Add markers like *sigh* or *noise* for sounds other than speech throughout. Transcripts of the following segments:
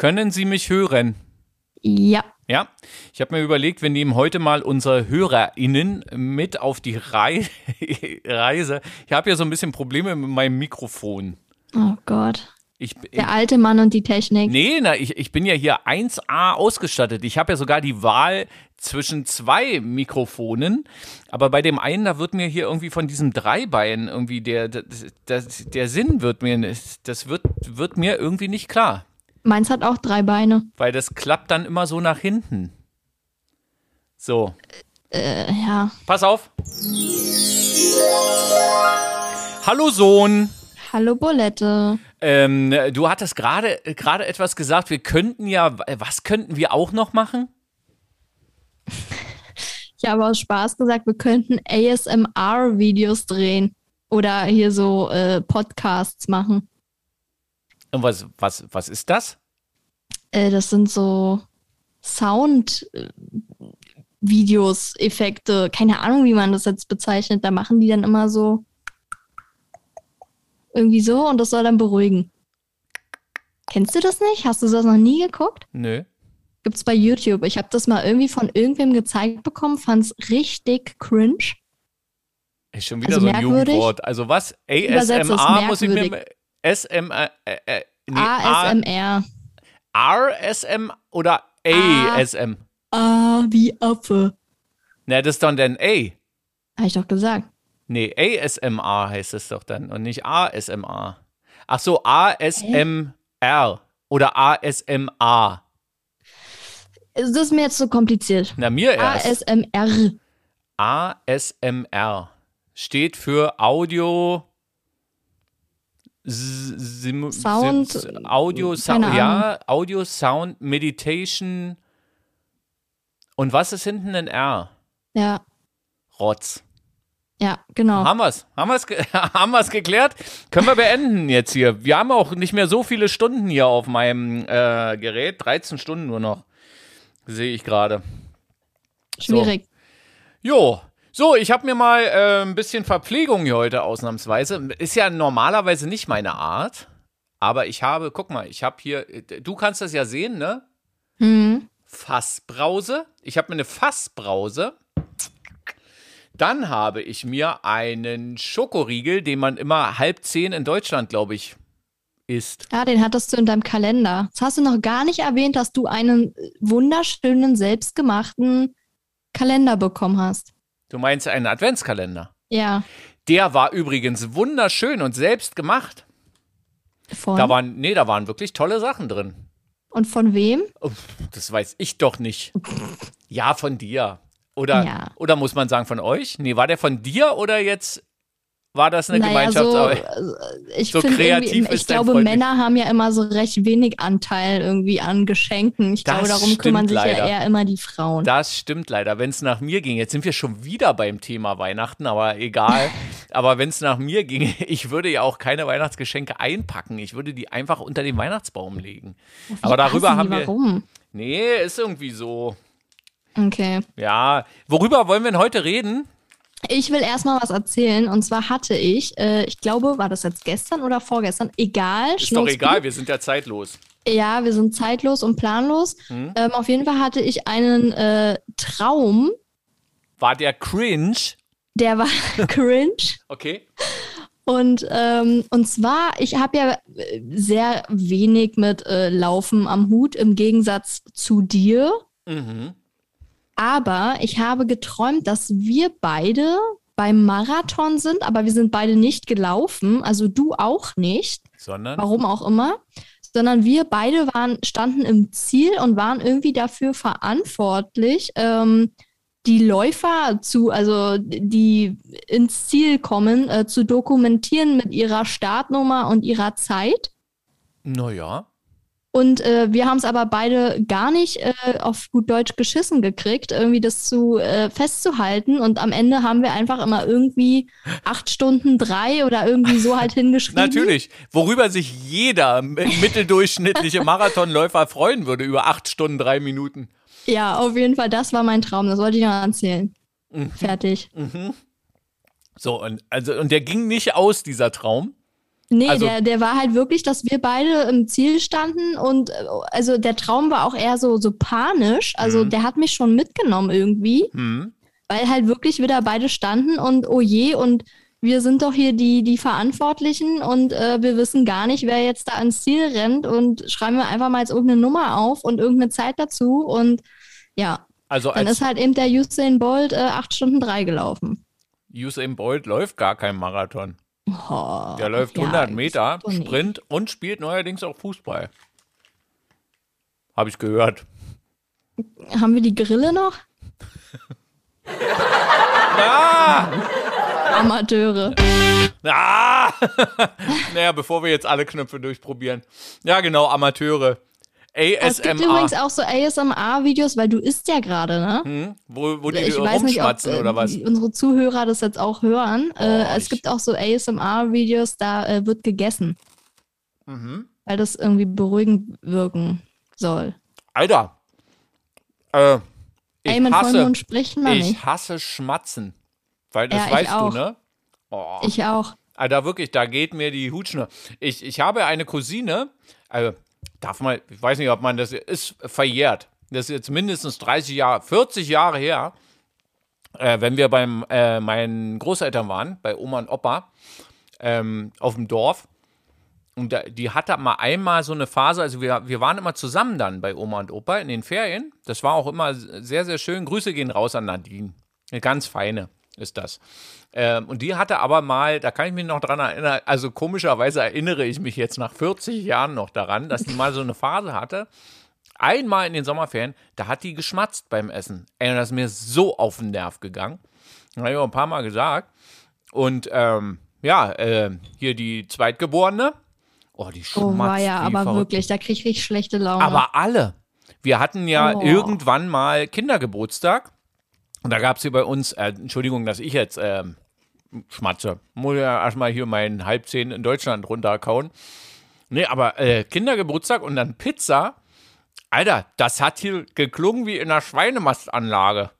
Können Sie mich hören? Ja. Ja, ich habe mir überlegt, wir nehmen heute mal unsere HörerInnen mit auf die Rei *laughs* Reise. Ich habe ja so ein bisschen Probleme mit meinem Mikrofon. Oh Gott. Ich, Der alte Mann und die Technik. Nee, na, ich, ich bin ja hier 1A ausgestattet. Ich habe ja sogar die Wahl zwischen zwei Mikrofonen. Aber bei dem einen, da wird mir hier irgendwie von diesem Dreibein irgendwie der, der, der, der Sinn wird mir, das wird, wird mir irgendwie nicht klar. Meins hat auch drei Beine. Weil das klappt dann immer so nach hinten. So. Äh, ja. Pass auf. Hallo Sohn. Hallo Bolette. Ähm, du hattest gerade gerade etwas gesagt. Wir könnten ja, was könnten wir auch noch machen? Ich habe aus Spaß gesagt, wir könnten ASMR-Videos drehen oder hier so äh, Podcasts machen. Und was, was, was ist das? Äh, das sind so Sound-Videos, Effekte, keine Ahnung, wie man das jetzt bezeichnet. Da machen die dann immer so irgendwie so und das soll dann beruhigen. Kennst du das nicht? Hast du das noch nie geguckt? Nö. Gibt's bei YouTube. Ich habe das mal irgendwie von irgendwem gezeigt bekommen, fand's richtig cringe. Ist schon wieder Also so ein merkwürdig. Jugendwort. Also was? ASMR muss ich mir. Merkwürdig. SM, äh, äh, nee, A- ASMR. RSM oder. ASM? Ah, wie Affe. Na, das ist dann dann A. Habe ich doch gesagt. Nee, ASMR heißt es doch dann und nicht ASMR. Ach so, ASMR oder ASMA. Das ist mir jetzt so kompliziert. Na, mir erst. ASMR. ASMR steht für Audio Sim, Sound, Sim, Audio Sound, ja, Audio Sound Meditation und was ist hinten ein R? Ja, Rotz. ja, genau. Haben wir's? Haben wir's, ge *laughs* haben wir's geklärt? Können wir beenden jetzt hier? Wir haben auch nicht mehr so viele Stunden hier auf meinem äh, Gerät. 13 Stunden nur noch. Sehe ich gerade. Schwierig. Jo, so, ich habe mir mal äh, ein bisschen Verpflegung hier heute ausnahmsweise. Ist ja normalerweise nicht meine Art, aber ich habe, guck mal, ich habe hier, äh, du kannst das ja sehen, ne? Hm. Fassbrause. Ich habe mir eine Fassbrause. Dann habe ich mir einen Schokoriegel, den man immer halb zehn in Deutschland, glaube ich, isst. Ja, den hattest du in deinem Kalender. Jetzt hast du noch gar nicht erwähnt, dass du einen wunderschönen, selbstgemachten Kalender bekommen hast. Du meinst einen Adventskalender? Ja, Der war übrigens wunderschön und selbst gemacht. von. Da waren, nee, da waren wirklich tolle Sachen drin. Und von wem? Das weiß ich doch nicht. *laughs* Ja, von dir. Oder, Ja. oder muss man sagen von euch? Nee, war der von dir oder jetzt war das eine naja, so, Gemeinschaftsarbeit? äh, ich So kreativ ich ist dein glaube. Männer haben ja immer so recht wenig Anteil irgendwie an Geschenken. Ich Das glaube, darum kümmern sich leider. ja eher immer die Frauen. Das stimmt leider. Wenn es nach mir ging, jetzt sind wir schon wieder beim Thema Weihnachten, aber egal. *laughs* aber wenn es nach mir ging, ich würde ja auch keine Weihnachtsgeschenke einpacken. Ich würde die einfach unter den Weihnachtsbaum legen. aber darüber haben wir. Warum? Nee, ist irgendwie so. Okay. Ja. Worüber wollen wir denn heute reden? Ich will erstmal was erzählen. Und zwar hatte ich, äh, ich glaube, war das jetzt gestern oder vorgestern? Egal. Ist doch egal, wir sind ja zeitlos. Ja, wir sind zeitlos und planlos. Hm? Ähm, auf jeden Fall hatte ich einen äh, Traum, War der cringe? der war *laughs* cringe. Okay. Und, ähm, und zwar, ich habe ja äh, sehr wenig mit äh, Laufen am Hut im Gegensatz zu dir. Mhm. Aber ich habe geträumt, dass wir beide beim Marathon sind, aber wir sind beide nicht gelaufen, also du auch nicht, Sondern? warum auch immer, sondern wir beide waren, standen im Ziel und waren irgendwie dafür verantwortlich, ähm, die Läufer zu, also die ins Ziel kommen, äh, zu dokumentieren mit ihrer Startnummer und ihrer Zeit. Naja. Und äh, wir haben es aber beide gar nicht äh, auf gut Deutsch geschissen gekriegt, irgendwie das zu äh, festzuhalten. Und am Ende haben wir einfach immer irgendwie acht Stunden drei oder irgendwie so halt *laughs* hingeschrieben. Natürlich. Worüber sich jeder mitteldurchschnittliche *laughs* Marathonläufer freuen würde, über acht Stunden, drei Minuten. Ja, auf jeden Fall, das war mein Traum. Das wollte ich noch erzählen. Fertig. So, und, also, und der ging nicht aus, dieser Traum. Nee, Also- der, der war halt wirklich, dass wir beide im Ziel standen und äh, also der Traum war auch eher so, so panisch. Also Mhm. der hat mich schon mitgenommen irgendwie, Hm. weil halt wirklich wieder beide standen und oh je, und wir sind doch hier die, die Verantwortlichen und äh, wir wissen gar nicht, wer jetzt da ans Ziel rennt und schreiben wir einfach mal jetzt irgendeine Nummer auf und irgendeine Zeit dazu und ja, Also dann als ist halt eben der Usain Bolt äh, 8 Stunden 3 gelaufen. Usain Bolt läuft gar kein Marathon. Oh, Der läuft ja, 100 Meter. Sprint und spielt neuerdings auch Fußball. Habe ich gehört. Haben wir die Grille noch? *laughs* Ah! Amateure. Ah! *laughs* naja, bevor wir jetzt alle Knöpfe durchprobieren. Ja, genau, Amateure. Es gibt ASMR. übrigens auch so ASMR-Videos, weil du isst ja gerade, ne? Hm? Wo, wo die Ich weiß nicht, ob rumschmatzen äh, oder was? die- unsere Zuhörer das jetzt auch hören. Oh, äh, es gibt auch so ASMR-Videos, da äh, wird gegessen, Mhm. weil das irgendwie beruhigend wirken soll. Alter. Äh, ich Ey, mit hasse, sprechen wir ich nicht. hasse Schmatzen. Weil das Ja, weißt auch. du, ne? Oh. Ich auch. Alter, wirklich, da geht mir die Hutschnur. Ich, ich habe eine Cousine, also darf man, ich weiß nicht, ob man das ist verjährt. Das ist jetzt mindestens 30 Jahre, 40 Jahre her, äh, wenn wir beim äh, meinen Großeltern waren, bei Oma und Opa, ähm, auf dem Dorf. Und da, die hatte mal einmal so eine Phase, also wir, wir waren immer zusammen dann bei Oma und Opa in den Ferien. Das war auch immer sehr, sehr schön. Grüße gehen raus an Nadine. Eine ganz feine ist das. Ähm, und die hatte aber mal, da kann ich mich noch dran erinnern, also komischerweise erinnere ich mich jetzt nach 40 Jahren noch daran, dass die mal so eine Phase hatte. Einmal in den Sommerferien, da hat die geschmatzt beim Essen. Ey, und das ist mir so auf den Nerv gegangen. Das habe ich auch ein paar Mal gesagt. Und ähm, ja, äh, hier die Zweitgeborene. Oh, die schmatzt Oh, war ja, aber verrückt. wirklich, da krieg ich richtig schlechte Laune. Aber alle. Wir hatten ja Oh. irgendwann mal Kindergeburtstag. Und da gab es hier bei uns, äh, Entschuldigung, dass ich jetzt ähm, schmatze. Muss ja erstmal hier meinen Halbzehn in Deutschland runterkauen. Nee, aber äh, Kindergeburtstag und dann Pizza. Alter, das hat hier geklungen wie in einer Schweinemastanlage.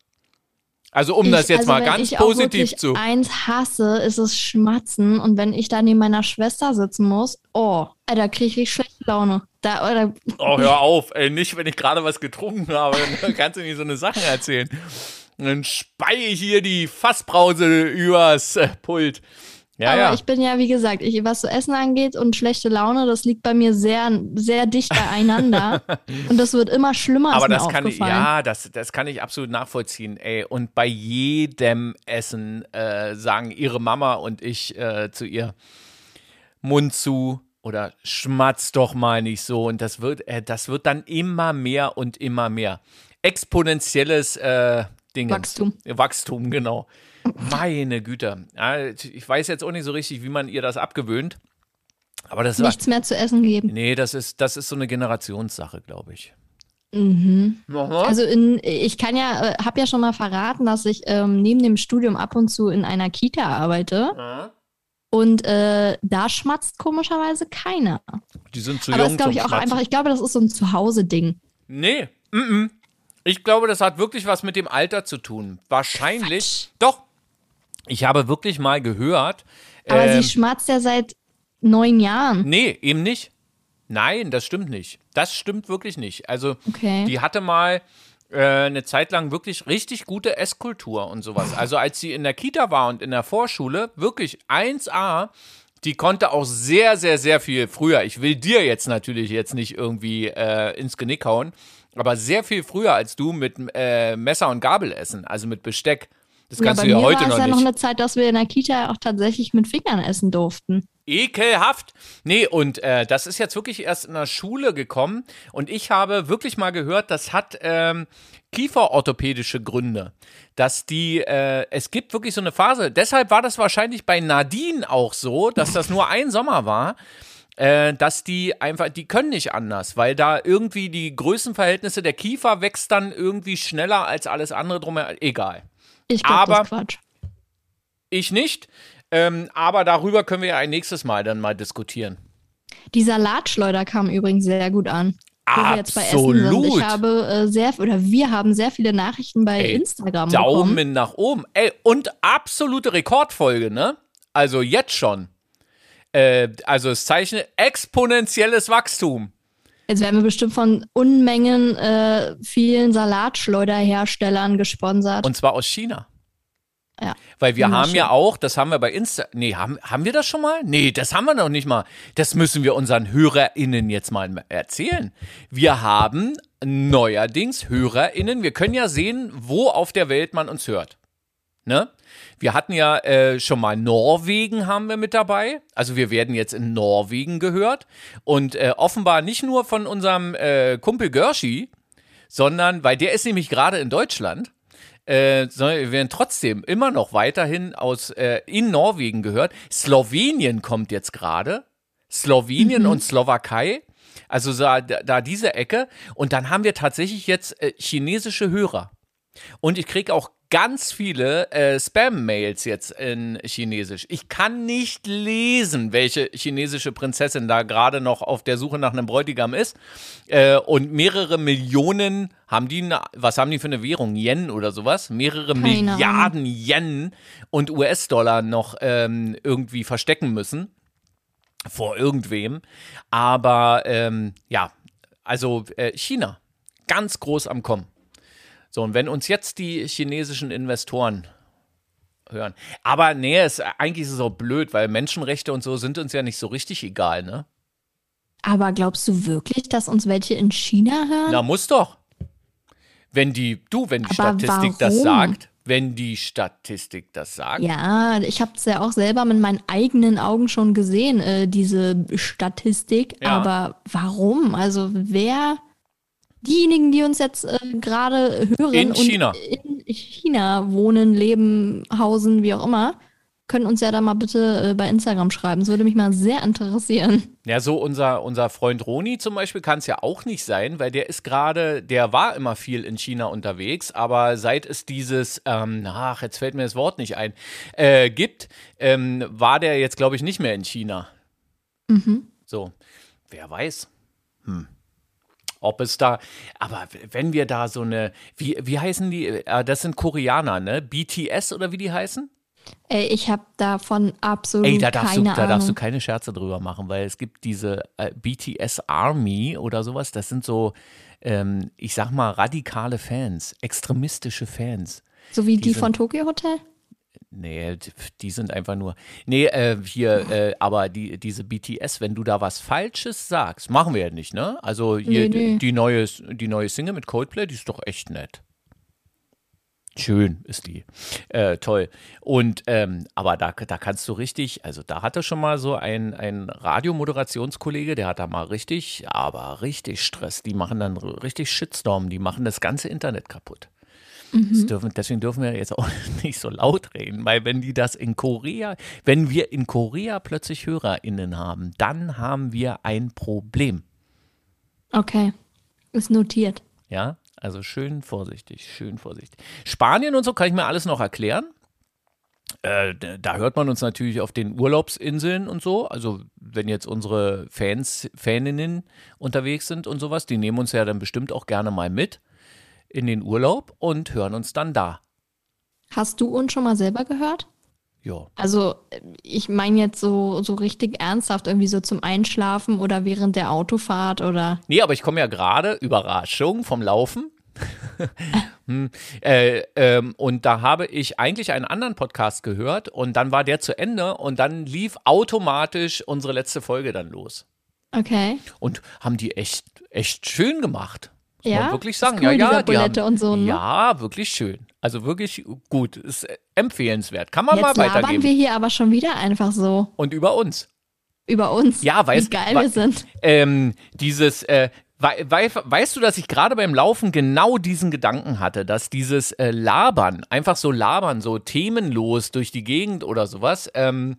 Also um das Ich- jetzt also mal wenn ganz ich positiv zu. eins hasse, ist es Schmatzen. Und wenn ich da neben meiner Schwester sitzen muss, oh, Alter, krieg ich schlechte Laune. Da, oder, Oh, hör auf, ey, nicht, wenn ich gerade was getrunken habe, *laughs* dann kannst du nicht so eine Sache erzählen. Und dann spei ich hier die Fassbrause übers äh, Pult. Ja, aber ja. ich bin ja, wie gesagt, ich, was so Essen angeht und schlechte Laune, das liegt bei mir sehr, sehr dicht beieinander. *laughs* und das wird immer schlimmer, Aber das kann ich, ja, das, das kann ich absolut nachvollziehen, ey. Und bei jedem Essen äh, sagen ihre Mama und ich äh, zu ihr Mund zu oder schmatz doch mal nicht so. Und das wird, äh, das wird dann immer mehr und immer mehr. Exponentielles äh, Dingens. Wachstum. Wachstum, genau. Meine Güte. Ich weiß jetzt auch nicht so richtig, wie man ihr das abgewöhnt. Aber das war. Nichts mehr zu essen geben. Nee, das ist, das ist so eine Generationssache, glaube ich. Mhm. Also in, ich kann ja, äh, habe ja schon mal verraten, dass ich ähm, neben dem Studium ab und zu in einer Kita arbeite. Und äh, da schmatzt komischerweise keiner. Die sind zu Aber das jung glaube zum ich auch Schmatzen. einfach, ich glaube, das ist so ein Zuhause-Ding. Nee, mm -mm. Ich glaube, das hat wirklich was mit dem Alter zu tun. Wahrscheinlich. Doch. Ich habe wirklich mal gehört. Aber ähm, sie schmatzt ja seit neun Jahren. nee, eben nicht. Nein, das stimmt nicht. Das stimmt wirklich nicht. Also, Okay. die hatte mal äh, eine Zeit lang wirklich richtig gute Esskultur und sowas. Also, als sie in der Kita war und in der Vorschule, wirklich 1A, die konnte auch sehr, sehr, sehr viel früher. Ich will dir jetzt natürlich jetzt nicht irgendwie äh, ins Genick hauen, aber sehr viel früher als du mit äh, Messer und Gabel essen, also mit Besteck. Das ja, kannst bei du ja heute war es noch ja nicht. noch eine Zeit, dass wir in der Kita auch tatsächlich mit Fingern essen durften. Ekelhaft. Nee, und äh, das ist jetzt wirklich erst in der Schule gekommen. Und ich habe wirklich mal gehört, das hat ähm, kieferorthopädische Gründe. Dass die, äh, es gibt wirklich so eine Phase. Deshalb war das wahrscheinlich bei Nadine auch so, dass das nur ein Sommer war. Äh, dass die einfach, die können nicht anders, weil da irgendwie die Größenverhältnisse der Kiefer wächst dann irgendwie schneller als alles andere drumherum. Egal. Ich glaube, das ist Quatsch. Ich nicht. Ähm, aber darüber können wir ja ein nächstes Mal dann mal diskutieren. Die Salatschleuder kam übrigens sehr gut an. Wo wir jetzt bei Essen Absolut. Ich habe äh, sehr, oder wir haben sehr viele Nachrichten bei Ey, Instagram bekommen. Daumen nach oben. Ey, und absolute Rekordfolge, ne? Also jetzt schon. Äh, also es zeichnet exponentielles Wachstum. Jetzt werden wir bestimmt von Unmengen äh, vielen Salatschleuderherstellern gesponsert. Und zwar aus China. ja. Weil wir Immer haben schön. ja auch, das haben wir bei Insta. Nee, haben, haben wir das schon mal? Nee, das haben wir noch nicht mal. Das müssen wir unseren HörerInnen jetzt mal erzählen. Wir haben neuerdings HörerInnen. Wir können ja sehen, wo auf der Welt man uns hört. Ne? Wir hatten ja äh, schon mal Norwegen haben wir mit dabei. Also wir werden jetzt in Norwegen gehört. Und äh, offenbar nicht nur von unserem äh, Kumpel Gershi, sondern, weil der ist nämlich gerade in Deutschland, äh, sondern wir werden trotzdem immer noch weiterhin aus äh, in Norwegen gehört. Slowenien kommt jetzt gerade. Slowenien und Slowakei. Also da, da diese Ecke. Und dann haben wir tatsächlich jetzt äh, chinesische Hörer. Und ich kriege auch ganz viele äh, Spam-Mails jetzt in Chinesisch. Ich kann nicht lesen, welche chinesische Prinzessin da gerade noch auf der Suche nach einem Bräutigam ist. Äh, und mehrere Millionen haben die, na- was haben die für eine Währung? Yen oder sowas? Mehrere Keine Milliarden Yen und US-Dollar noch ähm, irgendwie verstecken müssen vor irgendwem. Aber ähm, ja, also äh, China, ganz groß am Kommen. So, und wenn uns jetzt die chinesischen Investoren hören. Aber nee, es, eigentlich ist es auch blöd, weil Menschenrechte und so sind uns ja nicht so richtig egal, ne? Aber glaubst du wirklich, dass uns welche in China hören? Na, muss doch. Wenn die, du, wenn die Aber Statistik das warum? sagt, wenn die Statistik das sagt, Ja, ich habe es ja auch selber mit meinen eigenen Augen schon gesehen, äh, diese Statistik. Ja. Aber warum? Also wer, diejenigen, die uns jetzt äh, gerade hören In und China. in China wohnen, leben, hausen, wie auch immer, können uns ja da mal bitte äh, bei Instagram schreiben. Das würde mich mal sehr interessieren. Ja, so unser, unser Freund Roni zum Beispiel kann es ja auch nicht sein, weil der ist gerade, der war immer viel in China unterwegs, aber seit es dieses, ähm, ach, jetzt fällt mir das Wort nicht ein, äh, gibt, ähm, war der jetzt, glaube ich, nicht mehr in China. So, wer weiß. Hm. Ob es da, aber wenn wir da so eine, wie, wie heißen die, äh, das sind Koreaner, ne? BTS oder wie die heißen? Ey, ich habe davon absolut Ey, da darfst, du, keine da darfst du keine Scherze drüber machen, weil es gibt diese äh, BTS Army oder sowas. Das sind so, ähm, ich sag mal, radikale Fans, extremistische Fans. so wie die diese- von Tokyo Hotel? Nee, die- sind einfach nur. Nee, äh, hier, äh, aber die, diese BTS, wenn du da was Falsches sagst, machen wir ja nicht, ne? Also hier, Nee, nee. Die, die, neue, die neue Single mit Coldplay, die ist doch echt nett. Schön ist die. Äh, toll. Und, ähm, aber da, da kannst du richtig, also da hatte schon mal so ein, ein Radiomoderationskollege, der hat da mal richtig, aber richtig Stress. Die machen dann richtig Shitstorm, die machen das ganze Internet kaputt. Das dürfen, deswegen dürfen wir jetzt auch *laughs* nicht so laut reden, weil wenn die das in Korea, wenn wir in Korea plötzlich HörerInnen haben, dann haben wir ein Problem. Okay, ist notiert. Ja, also schön vorsichtig, schön vorsichtig. Spanien und so kann ich mir alles noch erklären. Äh, da- da hört man uns natürlich auf den Urlaubsinseln und so. Also wenn jetzt unsere Fans, Faninnen unterwegs sind und sowas, die nehmen uns ja dann bestimmt auch gerne mal mit in den Urlaub und hören uns dann da. Hast du uns schon mal selber gehört? Ja. Also, ich meine jetzt so, so richtig ernsthaft, irgendwie so zum Einschlafen oder während der Autofahrt oder. Nee, aber ich komme ja gerade, Überraschung, vom Laufen. *laughs* Hm, äh, ähm, und da habe ich eigentlich einen anderen Podcast gehört und dann war der zu Ende und dann lief automatisch unsere letzte Folge dann los. Okay. Und haben die echt, echt schön gemacht. Muss Ja? man wirklich sagen. cool, ja, ja, die haben, und so, ne? Ja, wirklich schön. Also wirklich gut. Ist äh, empfehlenswert. Kann man Jetzt mal labern weitergeben. wir hier aber schon wieder einfach so Und über uns. über uns. Ja, weiß- Wie geil wir sind. ähm, dieses, äh, wei wei weißt du, dass ich gerade beim Laufen genau diesen Gedanken hatte, dass dieses äh, Labern, einfach so labern, so themenlos durch die Gegend oder sowas, ähm,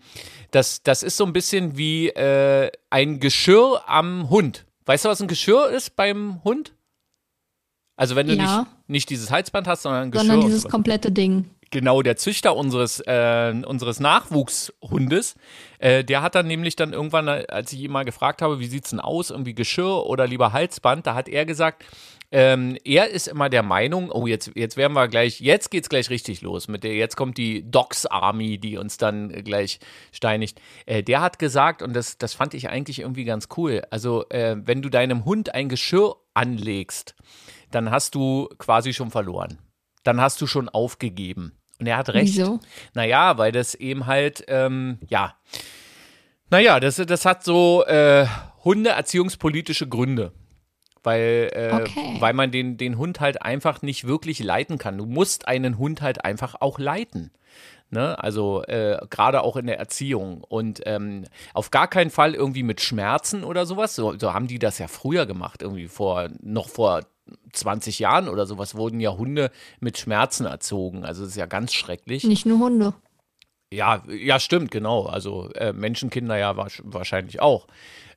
das, das ist so ein bisschen wie äh, ein Geschirr am Hund. Weißt du, was ein Geschirr ist beim Hund? Also wenn du Ja. nicht, nicht dieses Halsband hast, sondern ein Geschirr. Sondern dieses komplette Ding. Genau, der Züchter unseres, äh, unseres Nachwuchshundes, äh, der hat dann nämlich dann irgendwann, als ich ihn mal gefragt habe, wie sieht's denn aus, irgendwie Geschirr oder lieber Halsband, da hat er gesagt, ähm, er ist immer der Meinung, oh, jetzt, jetzt werden wir gleich, jetzt geht's gleich richtig los mit der, jetzt kommt die Dogs Army, die uns dann gleich steinigt. Äh, der hat gesagt, und das, das fand ich eigentlich irgendwie ganz cool, also äh, wenn du deinem Hund ein Geschirr anlegst, dann hast du quasi schon verloren. Dann hast du schon aufgegeben. Und er hat recht. Wieso? Naja, weil das eben halt, ähm, ja. Naja, das, das hat so äh, hundeerziehungspolitische Gründe weil, äh, Okay. weil man den, den Hund halt einfach nicht wirklich leiten kann. Du musst einen Hund halt einfach auch leiten. Ne? Also äh, gerade auch in der Erziehung. Und ähm, auf gar keinen Fall irgendwie mit Schmerzen oder sowas. So, so haben die das ja früher gemacht, irgendwie vor, noch vor 20 Jahren oder sowas wurden ja Hunde mit Schmerzen erzogen. Also das ist ja ganz schrecklich. Nicht nur Hunde. Ja, ja, stimmt, genau. Also äh, Menschenkinder ja wahrsch- wahrscheinlich auch.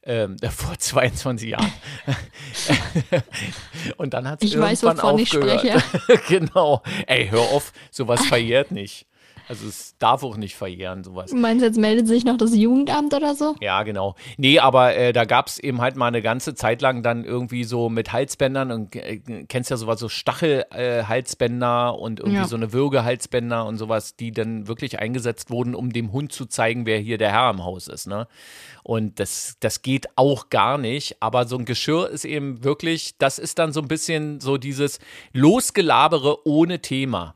Ähm, *laughs* vor 22 Jahren. *laughs* Und dann hat es Ich weiß, irgendwann wovon ich aufgehört. *laughs* genau. Ey, hör auf, sowas verjährt nicht. Also es darf auch nicht verjähren, sowas. Du meinst, jetzt meldet sich noch das Jugendamt oder so? Ja, genau. Nee, aber äh, da gab es eben halt mal eine ganze Zeit lang dann irgendwie so mit Halsbändern und äh, kennst ja sowas, so Stachelhalsbänder äh, und irgendwie Ja. so eine Würgehalsbänder und sowas, die dann wirklich eingesetzt wurden, um dem Hund zu zeigen, wer hier der Herr im Haus ist, ne? Und das, das geht auch gar nicht. Aber so ein Geschirr ist eben wirklich, das ist dann so ein bisschen so dieses Losgelabere ohne Thema.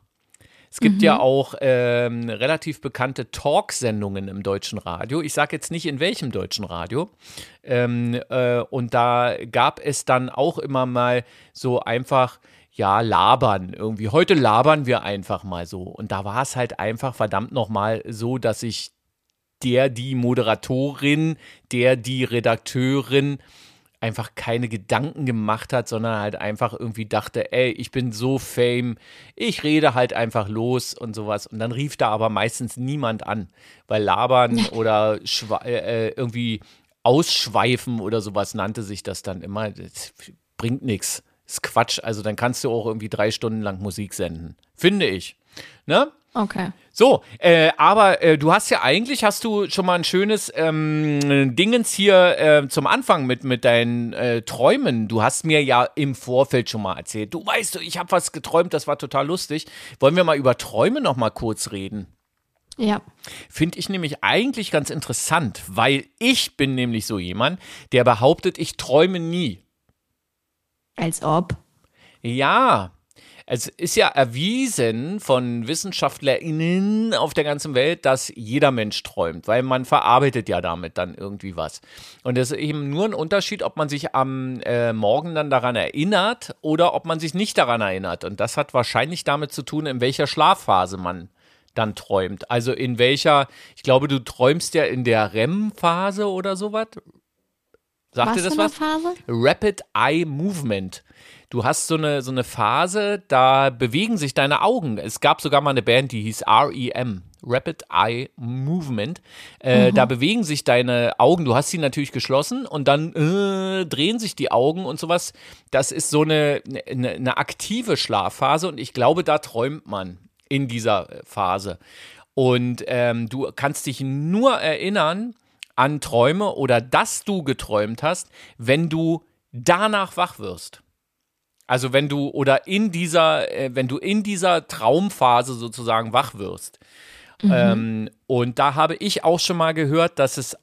Es gibt ja auch ähm, relativ bekannte Talksendungen im deutschen Radio. Ich sage jetzt nicht in welchem deutschen Radio. Ähm, äh, und da gab es dann auch immer mal so einfach, ja, labern irgendwie. Heute labern wir einfach mal so. Und da war es halt einfach verdammt nochmal so, dass ich der, die Moderatorin, der, die Redakteurin einfach keine Gedanken gemacht hat, sondern halt einfach irgendwie dachte, ey, ich bin so fame, ich rede halt einfach los und sowas. Und dann rief da aber meistens niemand an, weil labern *laughs* oder äh, irgendwie ausschweifen oder sowas nannte sich das dann immer. Das bringt nichts. Ist Quatsch. Also dann kannst du auch irgendwie drei Stunden lang Musik senden. Finde ich. Ne? Okay. So, äh, aber äh, du hast ja eigentlich, hast du schon mal ein schönes ähm, Dingens hier äh, zum Anfang mit, mit deinen äh, Träumen. Du hast mir ja im Vorfeld schon mal erzählt. Du weißt, ich habe was geträumt, das war total lustig. Wollen wir mal über Träume noch mal kurz reden? Ja. Finde ich nämlich eigentlich ganz interessant, weil ich bin nämlich so jemand, der behauptet, ich träume nie. Als ob. Ja, es ist ja erwiesen von WissenschaftlerInnen auf der ganzen Welt, dass jeder Mensch träumt, weil man verarbeitet ja damit dann irgendwie was. Und es ist eben nur ein Unterschied, ob man sich am äh, Morgen dann daran erinnert oder ob man sich nicht daran erinnert. Und das hat wahrscheinlich damit zu tun, in welcher Schlafphase man dann träumt. Also in welcher, ich glaube, du träumst ja in der REM-Phase oder sowas. Sagt was dir das für eine was? Phase? Rapid Eye Movement. Du hast so eine, so eine Phase, da bewegen sich deine Augen. Es gab sogar mal eine Band, die hieß REM, Rapid Eye Movement. Äh, Da bewegen sich deine Augen, du hast sie natürlich geschlossen und dann äh, drehen sich die Augen und sowas. Das ist so eine, eine, eine aktive Schlafphase und ich glaube, da träumt man in dieser äh, Phase. Und ähm, du kannst dich nur erinnern an Träume oder dass du geträumt hast, wenn du danach wach wirst. Also wenn du oder in dieser, äh, wenn du in dieser Traumphase sozusagen wach wirst. Ähm, und da habe ich auch schon mal gehört, dass es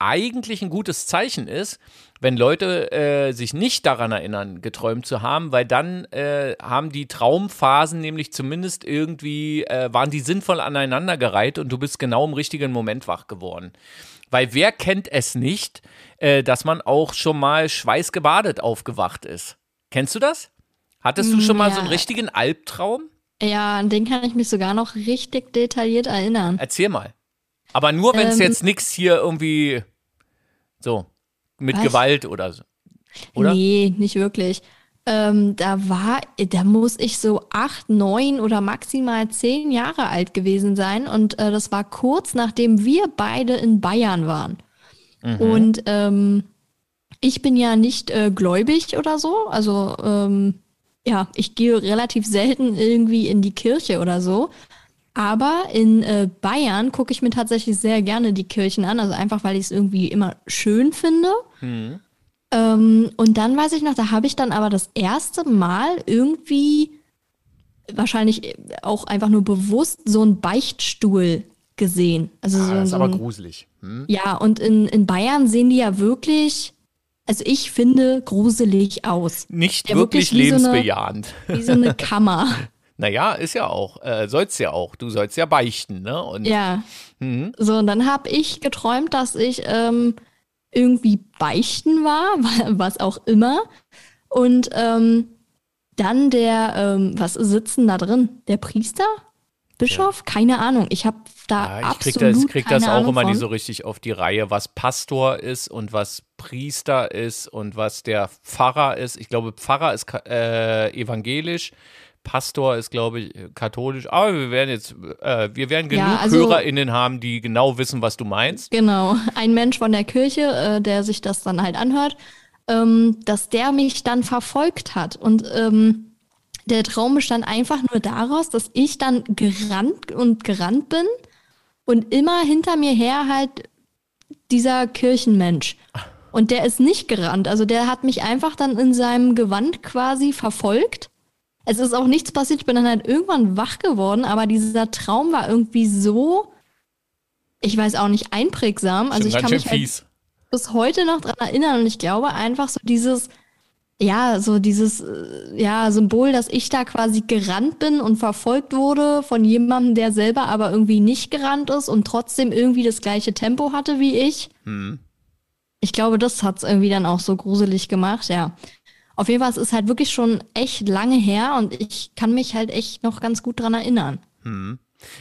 eigentlich ein gutes Zeichen ist, wenn Leute äh, sich nicht daran erinnern, geträumt zu haben, weil dann äh, haben die Traumphasen nämlich zumindest irgendwie, äh, waren die sinnvoll aneinandergereiht und du bist genau im richtigen Moment wach geworden. Weil wer kennt es nicht, äh, dass man auch schon mal schweißgebadet aufgewacht ist? Kennst du das? Hattest du schon mal so einen Ja. richtigen Albtraum? Ja, an den kann ich mich sogar noch richtig detailliert erinnern. Erzähl mal. Aber nur, wenn es Ähm, jetzt nichts hier irgendwie so mit Was? Gewalt oder so. Oder? Nee, nicht wirklich. Ähm, da war, da muss ich so acht, neun oder maximal zehn Jahre alt gewesen sein. Und äh, das war kurz nachdem wir beide in Bayern waren. Mhm. Und ähm, ich bin ja nicht äh, gläubig oder so. Also ähm, ja, ich gehe relativ selten irgendwie in die Kirche oder so. Aber in äh, Bayern gucke ich mir tatsächlich sehr gerne die Kirchen an, also einfach weil ich es irgendwie immer schön finde. Mhm. Ähm, und dann weiß ich noch, da habe ich dann aber das erste Mal irgendwie wahrscheinlich auch einfach nur bewusst so einen Beichtstuhl gesehen. Also ah, so, das ist so aber ein, gruselig. Hm? Ja, und in, in Bayern sehen die ja wirklich, also ich finde, gruselig aus. Nicht Ja, wirklich, wirklich wie so eine- lebensbejahend. Wie so eine *laughs* Kammer. Naja, ist ja auch. Äh, soll's ja auch. Du sollst ja beichten, ne? Und ja. Mhm. So, und dann habe ich geträumt, dass ich ähm, irgendwie beichten war, *laughs* was auch immer. Und ähm, dann der, ähm, was sitzen da drin? Der Priester? Bischof? Keine Ahnung. Ich habe da Ja, ich krieg absolut das, krieg das auch Ahnung immer nicht so richtig auf die Reihe, was Pastor ist und was Priester ist und was der Pfarrer ist. Ich glaube, Pfarrer ist äh, evangelisch, Pastor ist, glaube ich, katholisch. Aber wir werden jetzt, äh, wir werden genug Ja, also- HörerInnen haben, die genau wissen, was du meinst. Genau, ein Mensch von der Kirche, äh, der sich das dann halt anhört, ähm, dass der mich dann verfolgt hat. Und ähm, der Traum bestand einfach nur daraus, dass ich dann gerannt und gerannt bin und immer hinter mir her halt dieser Kirchenmensch. Und der ist nicht gerannt, also der hat mich einfach dann in seinem Gewand quasi verfolgt. Es ist auch nichts passiert, ich bin dann halt irgendwann wach geworden, aber dieser Traum war irgendwie so, ich weiß auch nicht, einprägsam. Also Schon ich kann mich halt bis heute noch dran erinnern und ich glaube einfach so dieses, ja, so dieses, äh, ja, Symbol, dass ich da quasi gerannt bin und verfolgt wurde von jemandem, der selber aber irgendwie nicht gerannt ist und trotzdem irgendwie das gleiche Tempo hatte wie ich. Hm. Ich glaube, das hat's irgendwie dann auch so gruselig gemacht, ja. Auf jeden Fall, es ist halt wirklich schon echt lange her und ich kann mich halt echt noch ganz gut dran erinnern.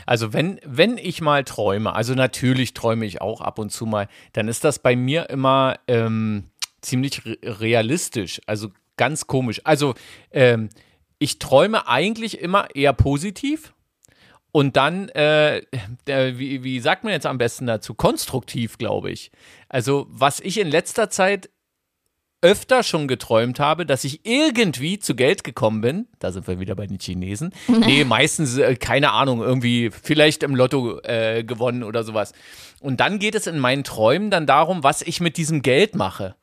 Also wenn, wenn ich mal träume, also natürlich träume ich auch ab und zu mal, dann ist das bei mir immer ähm, ziemlich re realistisch, also ganz komisch. Also ähm, ich träume eigentlich immer eher positiv und dann, äh, äh, wie, wie sagt man jetzt am besten dazu, konstruktiv, glaube ich. Also was ich in letzter Zeit öfter schon geträumt habe, dass ich irgendwie zu Geld gekommen bin. Da sind wir wieder bei den Chinesen. *laughs* Nee, meistens, äh, keine Ahnung, irgendwie vielleicht im Lotto äh, gewonnen oder sowas. Und dann geht es in meinen Träumen dann darum, was ich mit diesem Geld mache.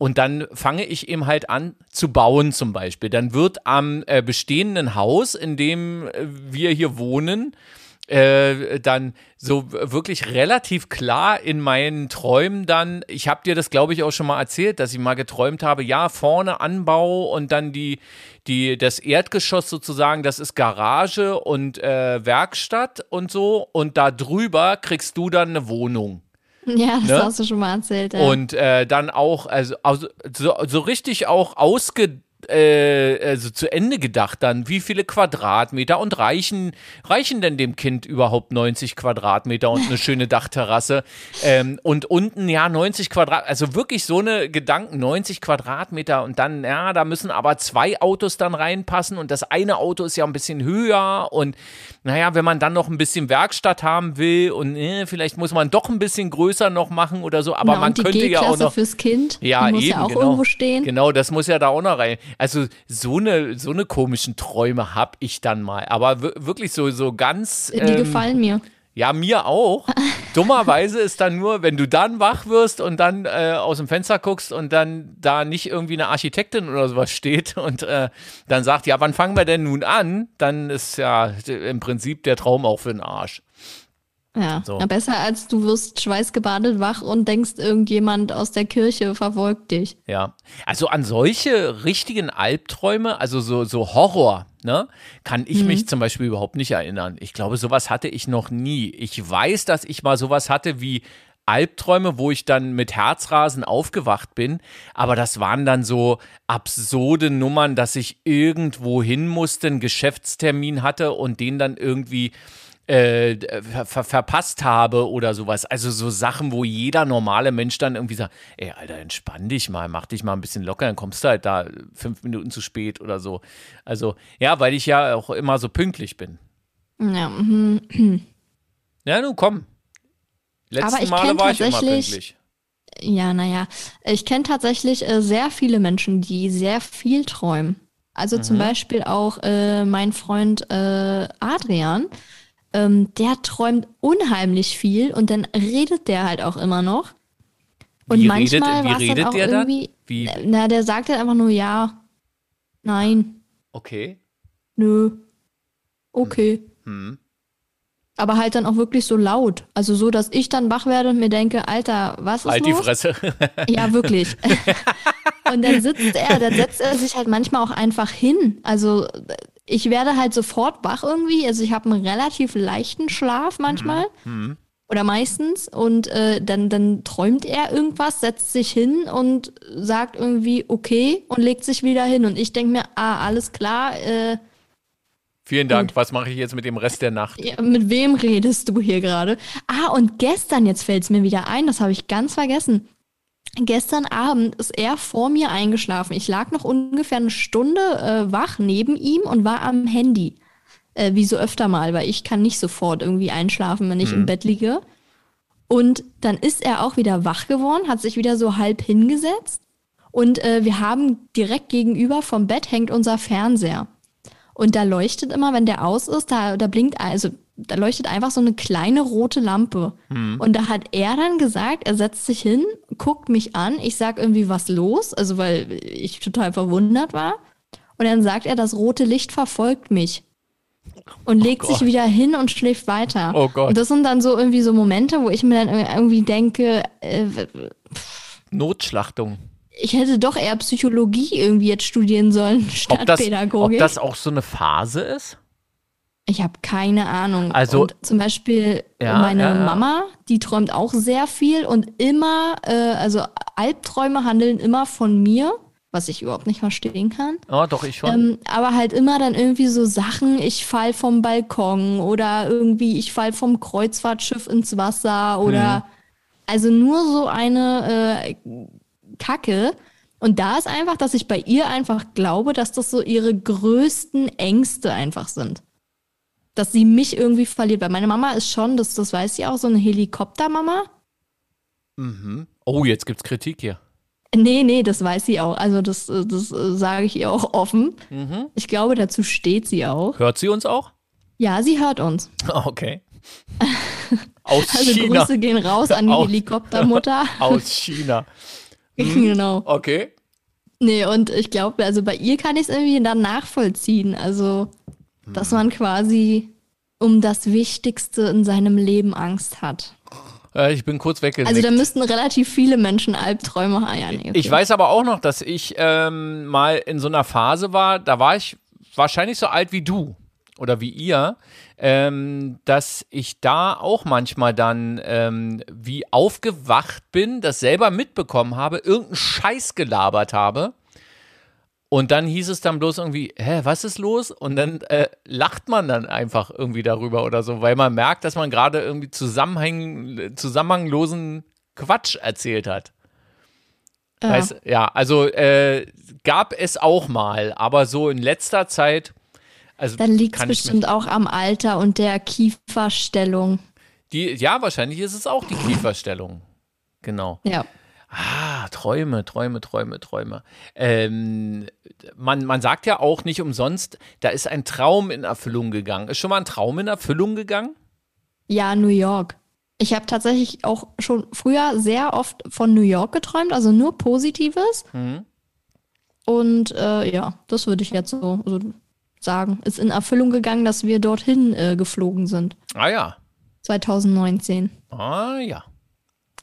Und dann fange ich eben halt an zu bauen zum Beispiel. Dann wird am äh, bestehenden Haus, in dem äh, wir hier wohnen, äh, dann so wirklich relativ klar in meinen Träumen dann, ich habe dir das glaube ich auch schon mal erzählt, dass ich mal geträumt habe, ja, vorne Anbau und dann die, die, das Erdgeschoss sozusagen, das ist Garage und äh, Werkstatt und so und da drüber kriegst du dann eine Wohnung. Ja, das Ne? hast du schon mal erzählt. Ja. Und äh, dann auch, also, also so, so richtig auch ausge, äh, also zu Ende gedacht dann, wie viele Quadratmeter und reichen, reichen denn dem Kind überhaupt 90 Quadratmeter und eine *laughs* schöne Dachterrasse? Ähm, und unten, ja, 90 Quadrat, also wirklich so eine Gedanken, 90 Quadratmeter und dann, ja, da müssen aber zwei Autos dann reinpassen und das eine Auto ist ja ein bisschen höher und naja, wenn man dann noch ein bisschen Werkstatt haben will und äh, vielleicht muss man doch ein bisschen größer noch machen oder so, aber Na, man die könnte ja auch noch. fürs Kind, Ja, die muss eben, ja auch genau. irgendwo stehen. Genau, das muss ja da auch noch rein. Also so eine, so eine komischen Träume habe ich dann mal. Aber wir- wirklich so, so ganz. Die ähm, gefallen mir. Ja, mir auch. *laughs* Dummerweise ist dann nur, wenn du dann wach wirst und dann äh, aus dem Fenster guckst und dann da nicht irgendwie eine Architektin oder sowas steht und äh, dann sagt, ja, wann fangen wir denn nun an? Dann ist ja im Prinzip der Traum auch für den Arsch. Ja, So. Besser als du wirst schweißgebadet wach und denkst, irgendjemand aus der Kirche verfolgt dich. Ja, also an solche richtigen Albträume, also so, so Horror, ne, kann ich mich zum Beispiel überhaupt nicht erinnern. Ich glaube, sowas hatte ich noch nie. Ich weiß, dass ich mal sowas hatte wie Albträume, wo ich dann mit Herzrasen aufgewacht bin, aber das waren dann so absurde Nummern, dass ich irgendwo hin musste, einen Geschäftstermin hatte und den dann irgendwie äh, ver ver verpasst habe oder sowas. Also so Sachen, wo jeder normale Mensch dann irgendwie sagt, ey, Alter, entspann dich mal, mach dich mal ein bisschen locker, dann kommst du halt da fünf Minuten zu spät oder so. Also, ja, weil ich ja auch immer so pünktlich bin. Ja, mhm. Ja, nun komm. Letzten Aber ich Male war ich immer pünktlich. ja, naja. Ich kenne tatsächlich äh, sehr viele Menschen, die sehr viel träumen. Also zum Mhm. Beispiel auch äh, mein Freund äh, Adrian. Ähm, der träumt unheimlich viel und dann redet der halt auch immer noch. Und Wie manchmal redet- wie redet dann auch der dann? irgendwie, Wie? na, der sagt halt einfach nur ja, nein, Okay. nö, okay. Hm. Aber halt dann auch wirklich so laut. Also so, dass ich dann wach werde und mir denke, Alter, was ist Halt die los? Fresse. *laughs* Ja, wirklich. *laughs* und dann sitzt er, dann setzt er sich halt manchmal auch einfach hin. Also ich werde halt sofort wach irgendwie. Also ich habe einen relativ leichten Schlaf manchmal. Hm. Oder meistens. Und äh, dann, dann träumt er irgendwas, setzt sich hin und sagt irgendwie okay und legt sich wieder hin. Und ich denke mir, ah, alles klar, äh, Vielen Dank. Was mache ich jetzt mit dem Rest der Nacht? ja, mit wem redest du hier gerade? Ah, und gestern, jetzt fällt es mir wieder ein, das habe ich ganz vergessen. Gestern Abend ist er vor mir eingeschlafen. Ich lag noch ungefähr eine Stunde äh, wach neben ihm und war am Handy. Äh, wie so öfter mal, weil ich kann nicht sofort irgendwie einschlafen, wenn ich im Bett liege. Und dann ist er auch wieder wach geworden, hat sich wieder so halb hingesetzt. Und äh, wir haben direkt gegenüber vom Bett hängt unser Fernseher. Und da leuchtet immer, wenn der aus ist, da, da blinkt, also da leuchtet einfach so eine kleine rote Lampe. Und da hat er dann gesagt, er setzt sich hin, guckt mich an, ich sag irgendwie was los, also weil ich total verwundert war. Und dann sagt er, das rote Licht verfolgt mich. Und legt sich Gott. wieder hin und schläft weiter. Oh Gott. Und das sind dann so irgendwie so Momente, wo ich mir dann irgendwie denke, äh, Notschlachtung. ich hätte doch eher Psychologie irgendwie jetzt studieren sollen, *laughs* statt Ob das, ob Pädagogik. das auch so eine Phase ist? Ich habe keine Ahnung. Also- und zum Beispiel Ja, meine ja, ja. Mama, die träumt auch sehr viel und immer, äh, also Albträume handeln immer von mir, was ich überhaupt nicht verstehen kann. Oh, doch, ich schon. Ähm, aber halt immer dann irgendwie so Sachen, ich fall vom Balkon oder irgendwie ich fall vom Kreuzfahrtschiff ins Wasser oder Mhm. also nur so eine äh, Kacke. Und da ist einfach, dass ich bei ihr einfach glaube, dass das so ihre größten Ängste einfach sind. Dass sie mich irgendwie verliert. Weil meine Mama ist schon, das, das weiß sie auch, so eine Helikoptermama. mhm. Oh, jetzt gibt's Kritik hier. Nee, nee, das weiß sie auch. Also das, das sage ich ihr auch offen. Mhm. Ich glaube, dazu steht sie auch. Hört sie uns auch? Ja, sie hört uns. *laughs* Okay. *laughs* Aus Also China. Grüße gehen raus an die Aus- Helikoptermutter. *laughs* Aus China. genau. Okay. Nee, und ich glaube, also bei ihr kann ich es irgendwie dann nachvollziehen. Also, dass man quasi um das Wichtigste in seinem Leben Angst hat. Äh, ich bin kurz weggenickt. Also da müssten relativ viele Menschen Albträume haben. Ja, nee, okay. Ich weiß aber auch noch, dass ich ähm, mal in so einer Phase war, da war ich wahrscheinlich so alt wie du oder wie ihr, ähm, dass ich da auch manchmal dann ähm, wie aufgewacht bin, das selber mitbekommen habe, irgendeinen Scheiß gelabert habe. Und dann hieß es dann bloß irgendwie, hä, was ist los? Und dann äh, lacht man dann einfach irgendwie darüber oder so, weil man merkt, dass man gerade irgendwie zusammenhäng zusammenhanglosen Quatsch erzählt hat. Ja. Weißt, ja, also äh, gab es auch mal, aber so in letzter Zeit, also Dann liegt es bestimmt auch am Alter und der Kieferstellung. die, ja, wahrscheinlich ist es auch die Kieferstellung. Genau. Ja. Ah, Träume, Träume, Träume, Träume. Ähm, man, man sagt ja auch nicht umsonst, da ist ein Traum in Erfüllung gegangen. Ist schon mal ein Traum in Erfüllung gegangen? Ja, New York. Ich habe tatsächlich auch schon früher sehr oft von New York geträumt, also nur Positives. Mhm. Und äh, ja, das würde ich jetzt so, so sagen. Ist in Erfüllung gegangen, dass wir dorthin äh, geflogen sind. Ah ja. 2019, Ah ja.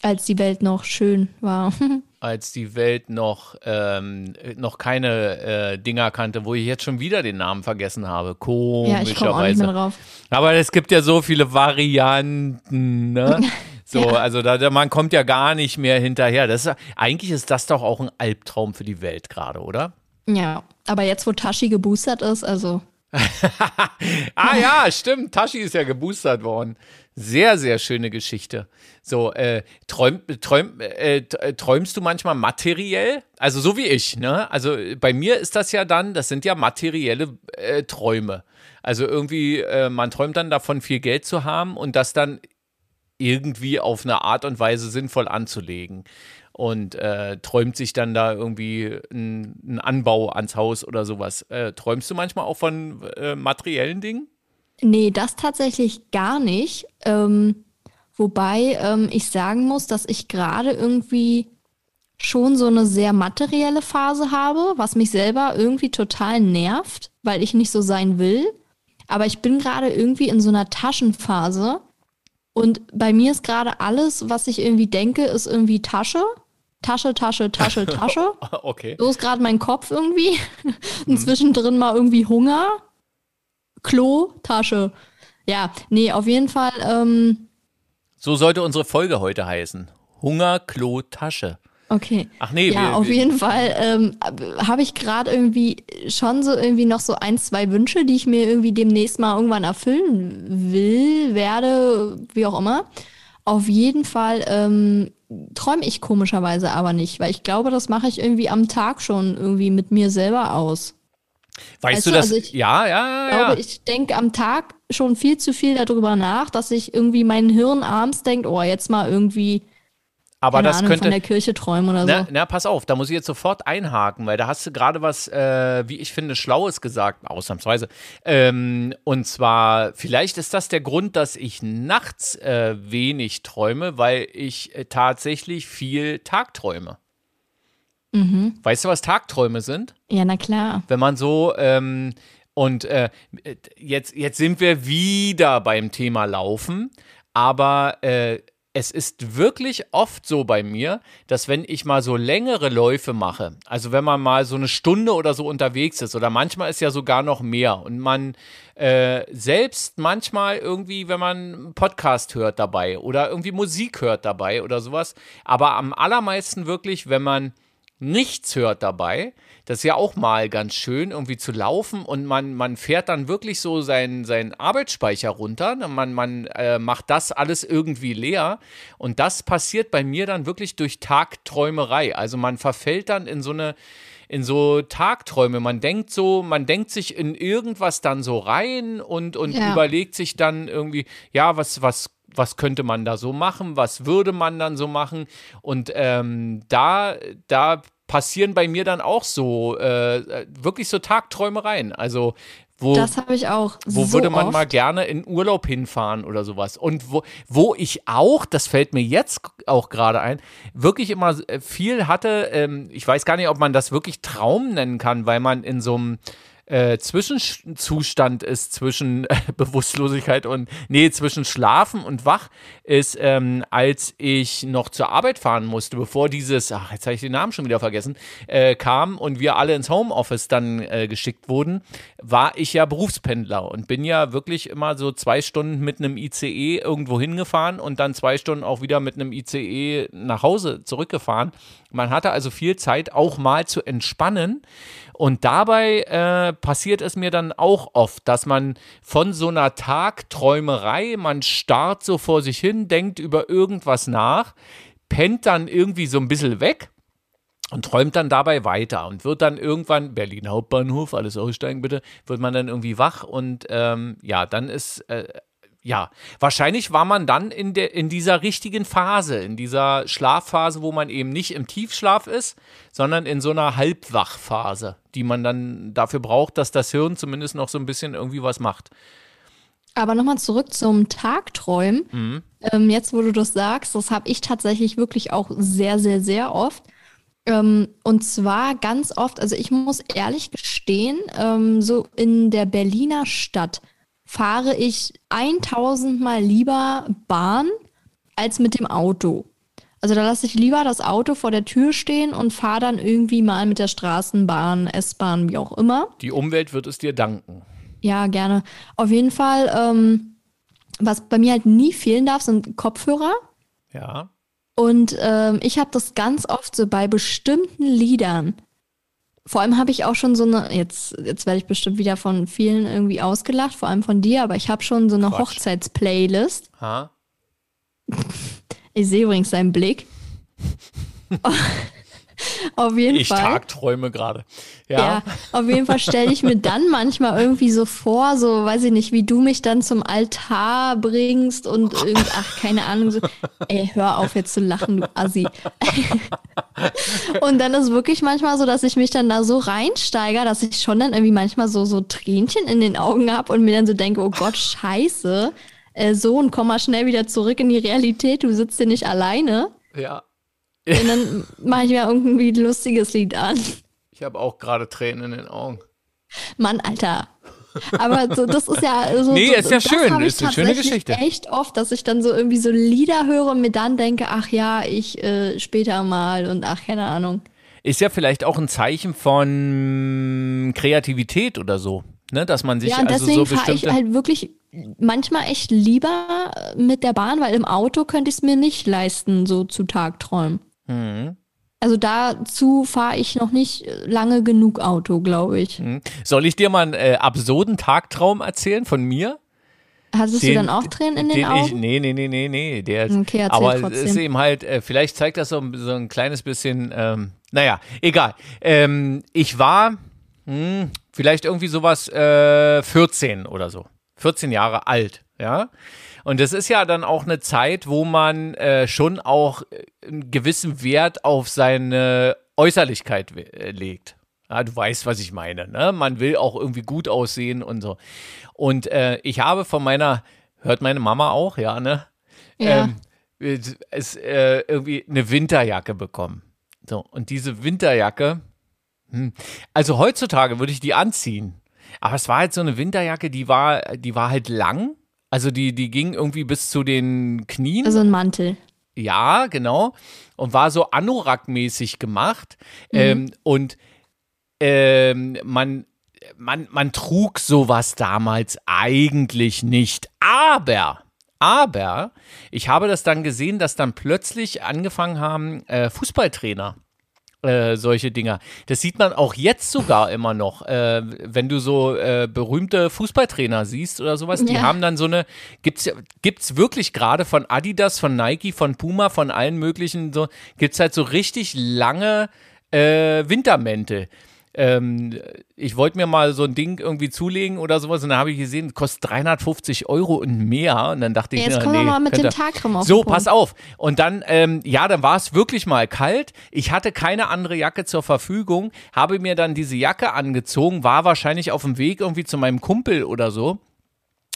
Als die Welt noch schön war. *laughs* Als die Welt noch, ähm, noch keine äh, Dinger kannte, wo ich jetzt schon wieder den Namen vergessen habe. ja, Komischerweise. drauf. Aber es gibt ja so viele Varianten, ne? *laughs* So, Ja. also da, man kommt ja gar nicht mehr hinterher. Das ist, eigentlich ist das doch auch ein Albtraum für die Welt gerade, oder? Ja, aber jetzt, wo Tashi geboostert ist, also *laughs* Ah ja, stimmt. Tashi ist ja geboostert worden. Sehr, sehr schöne Geschichte. So, äh, träum, träum, äh, äh, träumst du manchmal materiell? Also so wie ich, ne? Also äh, bei mir ist das ja dann, das sind ja materielle äh, Träume. Also irgendwie, äh, man träumt dann davon, viel Geld zu haben und das dann irgendwie auf eine Art und Weise sinnvoll anzulegen. Und träumt sich dann da irgendwie ein, ein Anbau ans Haus oder sowas. Träumst du manchmal auch von materiellen Dingen? Nee, das tatsächlich gar nicht. Ähm, wobei ähm, ich sagen muss, dass ich gerade irgendwie schon so eine sehr materielle Phase habe, was mich selber irgendwie total nervt, weil ich nicht so sein will. Aber ich bin gerade irgendwie in so einer Taschenphase. Und bei mir ist gerade alles, was ich irgendwie denke, ist irgendwie Tasche. Tasche, Tasche, Tasche, *laughs* Tasche. okay. So ist gerade mein Kopf irgendwie. Und *laughs* zwischendrin mal irgendwie Hunger. Klo, Tasche. Ja, nee, auf jeden Fall. Ähm, So sollte unsere Folge heute heißen. Hunger, Klo, Tasche. okay. Ach nee, Ja, wir, auf wir, jeden Fall ähm, habe ich gerade irgendwie schon so irgendwie noch so ein, zwei Wünsche, die ich mir irgendwie demnächst mal irgendwann erfüllen will, werde, wie auch immer. Auf jeden Fall ähm, träume ich komischerweise aber nicht, weil ich glaube, das mache ich irgendwie am Tag schon irgendwie mit mir selber aus. Weißt weißt du das? also ich ja, ja, ja. glaube, ich denke am Tag schon viel zu viel darüber nach, dass ich irgendwie mein Hirn abends denkt, oh, jetzt mal irgendwie, Aber keine das Ahnung, von könnte. der Kirche träumen oder Na, so. na, pass auf, da muss ich jetzt sofort einhaken, weil da hast du gerade was, äh, wie ich finde, Schlaues gesagt, ausnahmsweise. Ähm, und zwar, vielleicht ist das der Grund, dass ich nachts äh, wenig träume, weil ich äh, tatsächlich viel Tagträume. Mhm. Weißt du, was Tagträume sind? Ja, na klar. Wenn man so, ähm, und äh, jetzt, jetzt sind wir wieder beim Thema Laufen, aber äh, es ist wirklich oft so bei mir, dass wenn ich mal so längere Läufe mache, also wenn man mal so eine Stunde oder so unterwegs ist, oder manchmal ist ja sogar noch mehr und man äh, selbst manchmal irgendwie, wenn man einen Podcast hört dabei oder irgendwie Musik hört dabei oder sowas, aber am allermeisten wirklich, wenn man nichts hört dabei. Das ist ja auch mal ganz schön, irgendwie zu laufen und man, man fährt dann wirklich so seinen, seinen Arbeitsspeicher runter. Man, man äh, macht das alles irgendwie leer. Und das passiert bei mir dann wirklich durch Tagträumerei. Also man verfällt dann in so eine in so Tagträume. Man denkt so, man denkt sich in irgendwas dann so rein und, und Ja. überlegt sich dann irgendwie, ja, was, was, was könnte man da so machen, was würde man dann so machen. Und ähm, da, da passieren bei mir dann auch so, äh, wirklich so Tagträumereien. Also, wo, Das habe ich auch. wo so würde man oft. mal gerne in Urlaub hinfahren oder sowas? Und wo, wo ich auch, das fällt mir jetzt auch gerade ein, wirklich immer äh, viel hatte, ähm, ich weiß gar nicht, ob man das wirklich Traum nennen kann, weil man in so einem äh, Zwischenzustand ist zwischen *laughs* äh, Bewusstlosigkeit und, nee, zwischen Schlafen und Wach ist, ähm, als ich noch zur Arbeit fahren musste, bevor dieses, ach, jetzt habe ich den Namen schon wieder vergessen, äh, kam und wir alle ins Homeoffice dann äh, geschickt wurden, war ich ja Berufspendler und bin ja wirklich immer so zwei Stunden mit einem ICE irgendwo hingefahren und dann zwei Stunden auch wieder mit einem ICE nach Hause zurückgefahren. Man hatte also viel Zeit, auch mal zu entspannen. Und dabei äh, passiert es mir dann auch oft, dass man von so einer Tagträumerei, man starrt so vor sich hin, denkt über irgendwas nach, pennt dann irgendwie so ein bisschen weg und träumt dann dabei weiter und wird dann irgendwann, Berlin Hauptbahnhof, alles aussteigen bitte, wird man dann irgendwie wach und ähm, ja, dann ist, äh, ja, wahrscheinlich war man dann in, der, in dieser richtigen Phase, in dieser Schlafphase, wo man eben nicht im Tiefschlaf ist, sondern in so einer Halbwachphase, die man dann dafür braucht, dass das Hirn zumindest noch so ein bisschen irgendwie was macht. Aber nochmal zurück zum Tagträumen. Mhm. Ähm, jetzt, wo du das sagst, das habe ich tatsächlich wirklich auch sehr, sehr, sehr oft. Ähm, und zwar ganz oft, also ich muss ehrlich gestehen, ähm, so in der Berliner Stadt fahre ich 1000 Mal lieber Bahn als mit dem Auto. Also da lasse ich lieber das Auto vor der Tür stehen und fahre dann irgendwie mal mit der Straßenbahn, S-Bahn, wie auch immer. Die Umwelt wird es dir danken. Ja, gerne. Auf jeden Fall, ähm, was bei mir halt nie fehlen darf, sind Kopfhörer. Ja. Und ähm, ich habe das ganz oft so bei bestimmten Liedern. Vor allem habe ich auch schon so eine, jetzt, jetzt werde ich bestimmt wieder von vielen irgendwie ausgelacht, vor allem von dir, aber ich habe schon so eine. Hochzeitsplaylist. Ich sehe übrigens deinen Blick. *laughs* auf jeden ich Fall. Ich tagträume gerade. Ja. ja, auf jeden Fall stelle ich mir dann manchmal irgendwie so vor, so weiß ich nicht, wie du mich dann zum Altar bringst und irgend, ach, keine Ahnung, so, ey, hör auf jetzt zu lachen, du Assi. und dann ist wirklich manchmal so, dass ich mich dann da so reinsteige, dass ich schon dann irgendwie manchmal so, so Tränchen in den Augen habe und mir dann so denke, oh Gott, scheiße, äh, Sohn, komm mal schnell wieder zurück in die Realität, du sitzt hier nicht alleine. Ja. Und dann mache ich mir irgendwie ein lustiges Lied an. Ich habe auch gerade Tränen in den Augen. Mann, Alter. Aber so, das ist ja so. Nee, so, ist ja schön. Ist eine schöne Geschichte. Echt oft, dass ich dann so irgendwie so Lieder höre und mir dann denke, ach ja, ich äh, später mal und ach, keine Ahnung. Ist ja vielleicht auch ein Zeichen von Kreativität oder so. Ne, dass man sich ja, und also deswegen so fahre ich halt wirklich manchmal echt lieber mit der Bahn, weil im Auto könnte ich es mir nicht leisten, so zu Tagträumen. Mhm. Also dazu fahre ich noch nicht lange genug Auto, glaube ich. Mhm. Soll ich dir mal einen äh, absurden Tagtraum erzählen von mir? Hattest Den- du dann auch Tränen in den den Augen? Ich, nee, nee, nee, nee, nee. Der ist, Okay, aber trotzdem. es ist eben halt, äh, vielleicht zeigt das so, ein- so ein kleines bisschen, ähm, naja, egal. Ähm, ich war hm, vielleicht irgendwie sowas äh, 14 oder so. 14 Jahre alt, ja. Und das ist ja dann auch eine Zeit, wo man äh, schon auch äh, einen gewissen Wert auf seine Äußerlichkeit äh, legt. Ja, du weißt, was ich meine. Ne? Man will auch irgendwie gut aussehen und so. Und äh, ich habe von meiner, hört meine Mama auch, ja, ne? Ja. Ähm, es, äh, irgendwie eine Winterjacke bekommen. So, und diese Winterjacke, hm, also heutzutage würde ich die anziehen. Aber es war halt so eine Winterjacke, die war, die war halt lang. Also die, die ging irgendwie bis zu den Knien. Also ein Mantel. Ja, genau. Und war so Anorak-mäßig gemacht. Mhm. Ähm, und ähm, man, man, man trug sowas damals eigentlich nicht. Aber, aber, ich habe das dann gesehen, dass dann plötzlich angefangen haben, äh, Fußballtrainer. Äh, solche Dinger. Das sieht man auch jetzt sogar immer noch. Äh, wenn du so äh, berühmte Fußballtrainer siehst oder sowas, die Ja. haben dann so eine, gibt's gibt's wirklich gerade von Adidas, von Nike, von Puma, von allen möglichen, so, gibt's halt so richtig lange äh, Wintermäntel. Ähm, ich wollte mir mal so ein Ding irgendwie zulegen oder sowas und dann habe ich gesehen, kostet 350 Euro und mehr. Und dann dachte ich, Jetzt na, kommen nee, wir mal mit dem ihr- Tagtraum auf so, pass auf. Und dann, ähm, ja, dann war es wirklich mal kalt. Ich hatte keine andere Jacke zur Verfügung, habe mir dann diese Jacke angezogen, war wahrscheinlich auf dem Weg irgendwie zu meinem Kumpel oder so.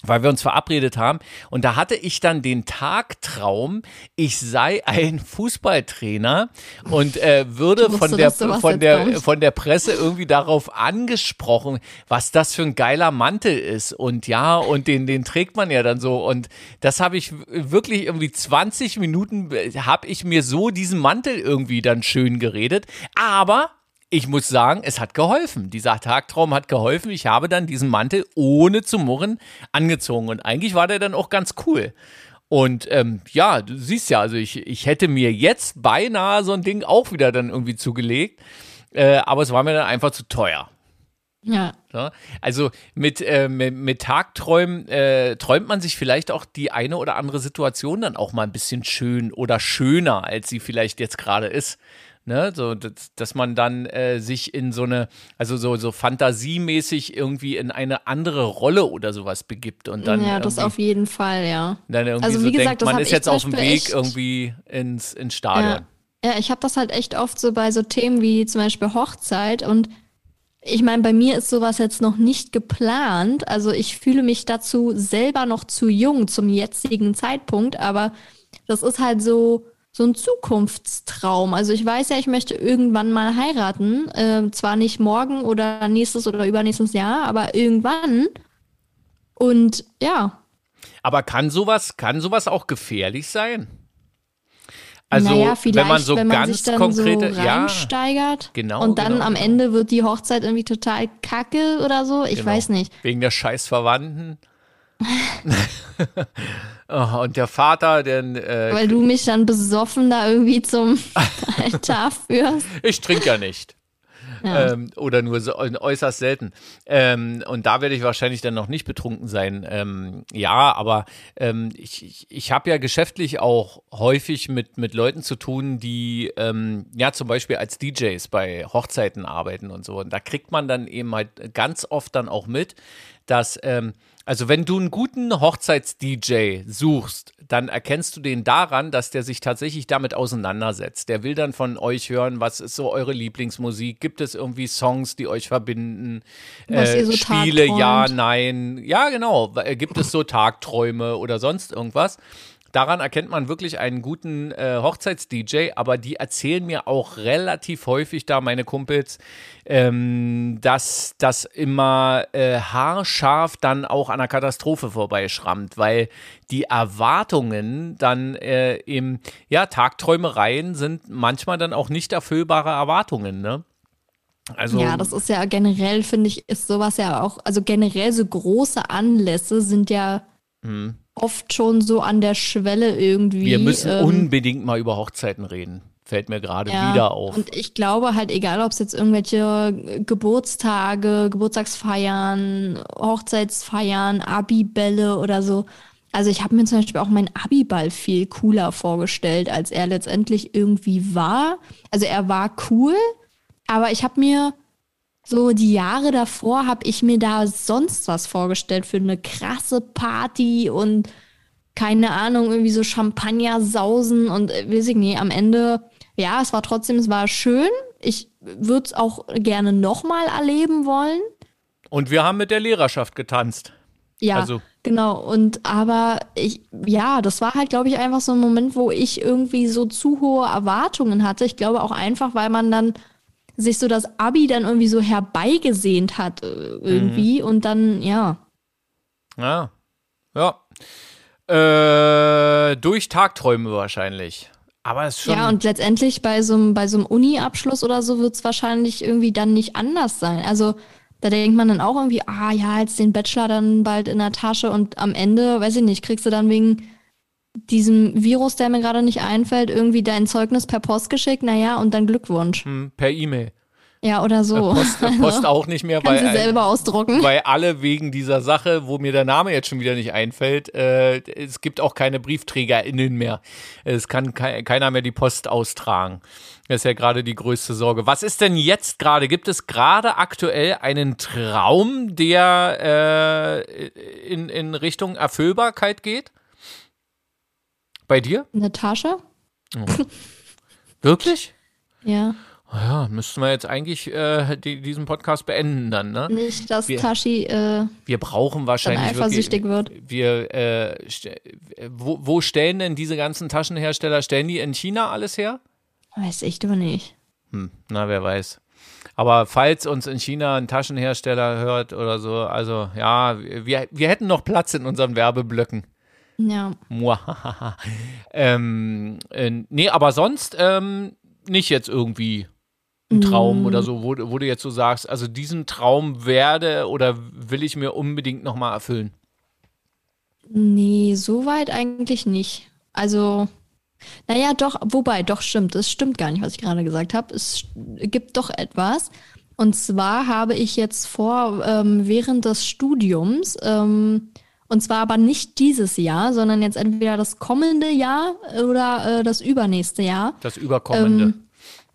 Weil wir uns verabredet haben. Und da hatte ich dann den Tagtraum, ich sei ein Fußballtrainer und äh, würde wusste, von der, von, der, von der Presse irgendwie darauf angesprochen, was das für ein geiler Mantel ist. Und ja, und den, den trägt man ja dann so. Und das habe ich wirklich irgendwie 20 Minuten, habe ich mir so diesen Mantel irgendwie dann schön geredet. Aber ich muss sagen, es hat geholfen. Dieser Tagtraum hat geholfen. Ich habe dann diesen Mantel ohne zu murren angezogen. Und eigentlich war der dann auch ganz cool. Und ähm, ja, du siehst ja, also ich, ich hätte mir jetzt beinahe so ein Ding auch wieder dann irgendwie zugelegt. Äh, aber es war mir dann einfach zu teuer. Ja. Also mit, äh, mit, mit Tagträumen äh, träumt man sich vielleicht auch die eine oder andere Situation dann auch mal ein bisschen schön oder schöner, als sie vielleicht jetzt gerade ist. Ne? So, dass, dass man dann äh, sich in so eine, also so, so fantasiemäßig irgendwie in eine andere Rolle oder sowas begibt und dann, ja, das auf jeden Fall, ja. dann irgendwie Also so wie gesagt, denkt, das man ist jetzt auf dem Weg irgendwie ins, ins Stadion. Ja, ich habe das halt echt oft so bei so Themen wie zum Beispiel Hochzeit und ich meine, bei mir ist sowas jetzt noch nicht geplant. Also ich fühle mich dazu selber noch zu jung zum jetzigen Zeitpunkt, aber das ist halt so so ein Zukunftstraum. Also ich weiß ja, ich möchte irgendwann mal heiraten. Äh, zwar nicht morgen oder nächstes oder übernächstes Jahr, aber irgendwann. Und ja, Aber kann sowas, kann sowas auch gefährlich sein? Also, naja, wenn man so wenn man ganz sich dann konkrete, so ja, reinsteigert genau, und dann genau, am genau. Ende wird die Hochzeit irgendwie total kacke oder so. Ich Genau. weiß nicht. Wegen der scheiß Verwandten. *laughs* oh, und der Vater, der, äh, Weil du mich dann besoffen da irgendwie zum *laughs* Altar führst. ich trinke ja nicht. Ja. Ähm, oder nur so, äußerst selten. Ähm, und da werde ich wahrscheinlich dann noch nicht betrunken sein. Ähm, ja, aber ähm, ich, ich, ich habe ja geschäftlich auch häufig mit, mit Leuten zu tun, die ähm, ja zum Beispiel als DJs bei Hochzeiten arbeiten und so. Und da kriegt man dann eben halt ganz oft dann auch mit, dass ähm, also wenn du einen guten Hochzeits-DJ suchst, dann erkennst du den daran, dass der sich tatsächlich damit auseinandersetzt. Der will dann von euch hören, was ist so eure Lieblingsmusik? Gibt es irgendwie Songs, die euch verbinden? Was äh, so Spiele, ja, nein. Ja, genau. Gibt es so Tagträume oder sonst irgendwas? Daran erkennt man wirklich einen guten äh, Hochzeits-DJ, aber die erzählen mir auch relativ häufig da, meine Kumpels, ähm, dass das immer äh, haarscharf dann auch an einer Katastrophe vorbeischrammt, weil die Erwartungen dann äh, im, ja, Tagträumereien sind manchmal dann auch nicht erfüllbare Erwartungen, ne? Also, ja, das ist ja generell, finde ich, ist sowas ja auch, also generell so große Anlässe sind ja mh oft schon so an der Schwelle irgendwie. Wir müssen ähm, unbedingt mal über Hochzeiten reden. Fällt mir gerade ja, wieder auf. Und ich glaube halt, egal ob es jetzt irgendwelche Geburtstage, Geburtstagsfeiern, Hochzeitsfeiern, Abibälle oder so. Also ich habe mir zum Beispiel auch meinen Abiball viel cooler vorgestellt, als er letztendlich irgendwie war. Also er war cool, aber ich habe mir so die Jahre davor habe ich mir da sonst was vorgestellt für eine krasse Party und keine Ahnung, irgendwie so Champagner sausen und äh, weiß ich nicht, am Ende, ja, es war trotzdem, es war schön. Ich würde es auch gerne nochmal erleben wollen. Und wir haben mit der Lehrerschaft getanzt. Ja, also. genau. Und aber ich, ja, das war halt, glaube ich, einfach so ein Moment, wo ich irgendwie so zu hohe Erwartungen hatte. Ich glaube auch einfach, weil man dann sich so das Abi dann irgendwie so herbeigesehnt hat äh, irgendwie mhm. und dann, ja. Ja. Ja. Äh, durch Tagträume wahrscheinlich. Aber es ist schon. Ja, und letztendlich bei so einem, bei so einem Uni-Abschluss oder so wird es wahrscheinlich irgendwie dann nicht anders sein. Also da denkt man dann auch irgendwie, ah ja, jetzt den Bachelor dann bald in der Tasche und am Ende, weiß ich nicht, kriegst du dann wegen diesem Virus, der mir gerade nicht einfällt, irgendwie dein Zeugnis per Post geschickt, naja, und dann Glückwunsch. Hm, per E-Mail. Ja, oder so. Äh, Post, äh, Post auch nicht mehr, weil, sie selber ausdrucken. weil alle wegen dieser Sache, wo mir der Name jetzt schon wieder nicht einfällt, äh, es gibt auch keine BriefträgerInnen mehr. Es kann ke keiner mehr die Post austragen. Das ist ja gerade die größte Sorge. Was ist denn jetzt gerade? Gibt es gerade aktuell einen Traum, der äh, in, in Richtung Erfüllbarkeit geht? Bei dir? Natascha? Oh. *laughs* Wirklich? Ja. Ja, müssten wir jetzt eigentlich äh, die, diesen Podcast beenden dann, ne? Nicht, dass wir, Tashi äh, wir brauchen wahrscheinlich eifersüchtig wirklich, wird. Wir äh, wo, wo stellen denn diese ganzen Taschenhersteller? Stellen die in China alles her? Weiß ich doch nicht. Hm, na, wer weiß. Aber falls uns in China ein Taschenhersteller hört oder so, also ja, wir, wir hätten noch Platz in unseren Werbeblöcken. Ja. *laughs* ähm, äh, nee, aber sonst ähm, nicht jetzt irgendwie ein Traum mm. oder so, wo, wo du jetzt so sagst, also diesen Traum werde oder will ich mir unbedingt nochmal erfüllen? Nee, so weit eigentlich nicht. Also, naja, doch, wobei, doch stimmt, es stimmt gar nicht, was ich gerade gesagt habe. Es gibt doch etwas. Und zwar habe ich jetzt vor, ähm, während des Studiums ähm, und zwar aber nicht dieses Jahr, sondern jetzt entweder das kommende Jahr oder äh, das übernächste Jahr. Das überkommende.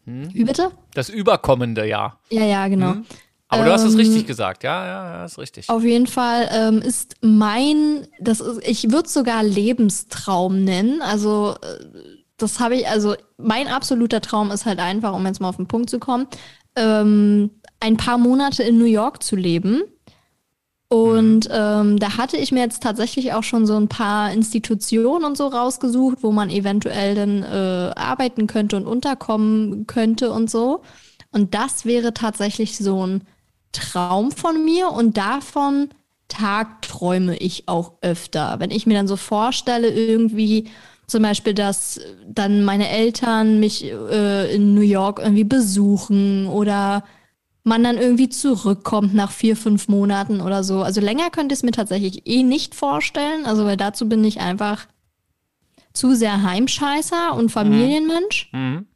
Ähm, hm? Wie bitte? Das überkommende Jahr. Ja, ja, genau. Hm? Aber ähm, du hast es richtig gesagt, ja, ja, ja, ist richtig. Auf jeden Fall ähm, ist mein, das ist, ich würde es sogar Lebenstraum nennen. Also äh, das habe ich, also mein absoluter Traum ist halt einfach, um jetzt mal auf den Punkt zu kommen, ähm, ein paar Monate in New York zu leben und ähm, da hatte ich mir jetzt tatsächlich auch schon so ein paar Institutionen und so rausgesucht, wo man eventuell dann äh, arbeiten könnte und unterkommen könnte und so. Und das wäre tatsächlich so ein Traum von mir und davon tagträume ich auch öfter. Wenn ich mir dann so vorstelle, irgendwie zum Beispiel, dass dann meine Eltern mich äh, in New York irgendwie besuchen oder man dann irgendwie zurückkommt nach vier, fünf Monaten oder so. Also länger könnte ich es mir tatsächlich eh nicht vorstellen. Also weil dazu bin ich einfach zu sehr Heimscheißer und Familienmensch. Mhm.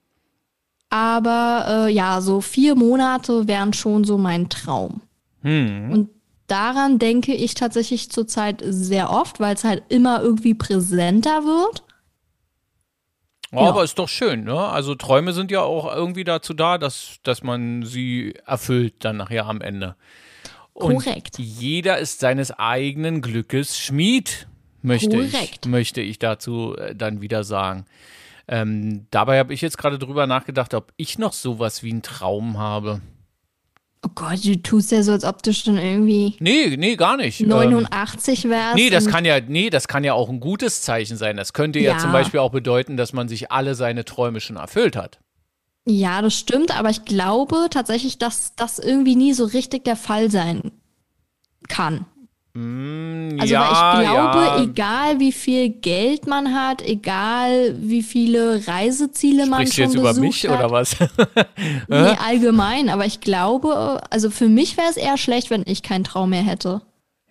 Aber äh, ja, so vier Monate wären schon so mein Traum. Hm. Und daran denke ich tatsächlich zurzeit sehr oft, weil es halt immer irgendwie präsenter wird. Ja, Aber ist doch schön, ne? Also Träume sind ja auch irgendwie dazu da, dass, dass man sie erfüllt dann nachher am Ende. Und Korrekt. Jeder ist seines eigenen Glückes Schmied, möchte Korrekt. ich, möchte ich dazu äh, dann wieder sagen. Ähm, dabei habe ich jetzt gerade drüber nachgedacht, ob ich noch sowas wie einen Traum habe. Oh Gott, du tust ja so, als ob du schon irgendwie Nee, nee, gar nicht. Ähm, 89 wärst. Nee, das kann ja, nee, das kann ja auch ein gutes Zeichen sein. Das könnte ja, Ja. zum Beispiel auch bedeuten, dass man sich alle seine Träume schon erfüllt hat. Ja, das stimmt, aber ich glaube tatsächlich, dass das irgendwie nie so richtig der Fall sein kann. Mm, Also ja, weil ich glaube, ja. egal wie viel Geld man hat, egal wie viele Reiseziele man Sprichst du schon jetzt über besucht mich hat, oder was? *laughs* Nee, allgemein, aber ich glaube, also für mich wäre es eher schlecht, wenn ich keinen Traum mehr hätte.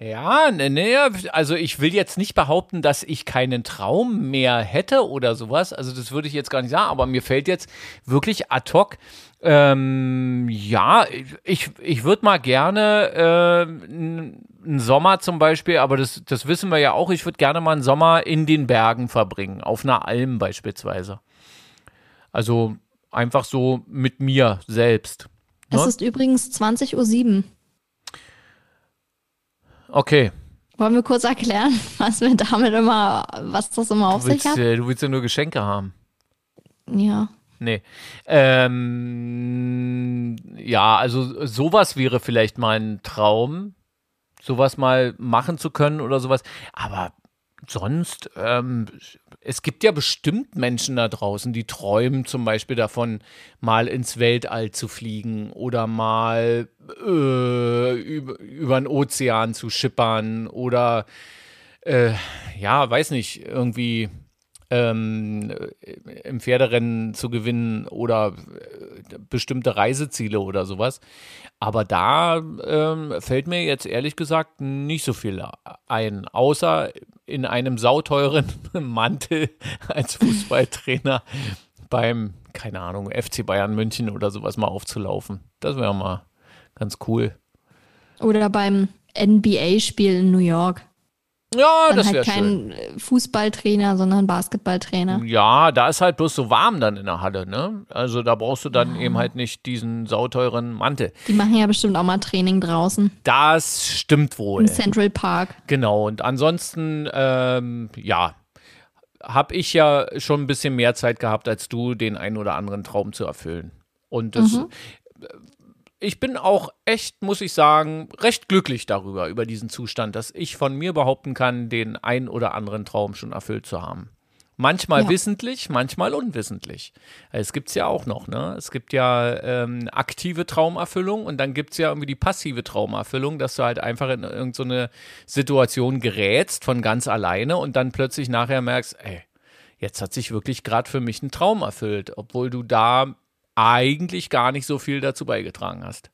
Ja, ne, ne, also ich will jetzt nicht behaupten, dass ich keinen Traum mehr hätte oder sowas. Also das würde ich jetzt gar nicht sagen, aber mir fällt jetzt wirklich ad hoc, ähm, ja, ich, ich würde mal gerne äh, einen Sommer zum Beispiel, aber das, das wissen wir ja auch, ich würde gerne mal einen Sommer in den Bergen verbringen, auf einer Alm beispielsweise. Also einfach so mit mir selbst. Es Ne? ist übrigens 20.07 Uhr. Okay, Wollen wir kurz erklären, *laughs* was wir damit immer, was das immer auf du sich willst, hat? äh, du willst ja nur Geschenke haben. Ja. Nee. Ähm, ja, also sowas wäre vielleicht mal ein Traum, sowas mal machen zu können oder sowas. Aber sonst, ähm, es gibt ja bestimmt Menschen da draußen, die träumen zum Beispiel davon, mal ins Weltall zu fliegen oder mal äh, über, über den Ozean zu schippern oder äh, ja, weiß nicht, irgendwie ähm, im Pferderennen zu gewinnen oder äh, bestimmte Reiseziele oder sowas. Aber da ähm, fällt mir jetzt ehrlich gesagt nicht so viel ein, außer in einem sauteuren *laughs* Mantel als Fußballtrainer beim, keine Ahnung, FC Bayern München oder sowas mal aufzulaufen. Das wäre mal ganz cool. Oder beim NBA-Spiel in New York. Ja, Dann das wäre halt schön. kein Fußballtrainer, sondern Basketballtrainer. Ja, da ist halt bloß so warm dann in der Halle, ne? Also da brauchst du dann eben halt nicht diesen sauteuren Mantel. Die machen ja bestimmt auch mal Training draußen Das stimmt wohl. im Central Park. Genau. Und ansonsten, ähm, ja, habe ich ja schon ein bisschen mehr Zeit gehabt, als du, den einen oder anderen Traum zu erfüllen. Und das, Mhm. Ich bin auch echt, muss ich sagen, recht glücklich darüber, über diesen Zustand, dass ich von mir behaupten kann, den einen oder anderen Traum schon erfüllt zu haben. Manchmal Ja. wissentlich, manchmal unwissentlich. Es gibt's ja auch noch, ne? Es gibt ja ähm, aktive Traumerfüllung und dann gibt's ja irgendwie die passive Traumerfüllung, dass du halt einfach in irgendeine so Situation gerätst von ganz alleine und dann plötzlich nachher merkst, ey, jetzt hat sich wirklich gerade für mich ein Traum erfüllt, obwohl du da eigentlich gar nicht so viel dazu beigetragen hast.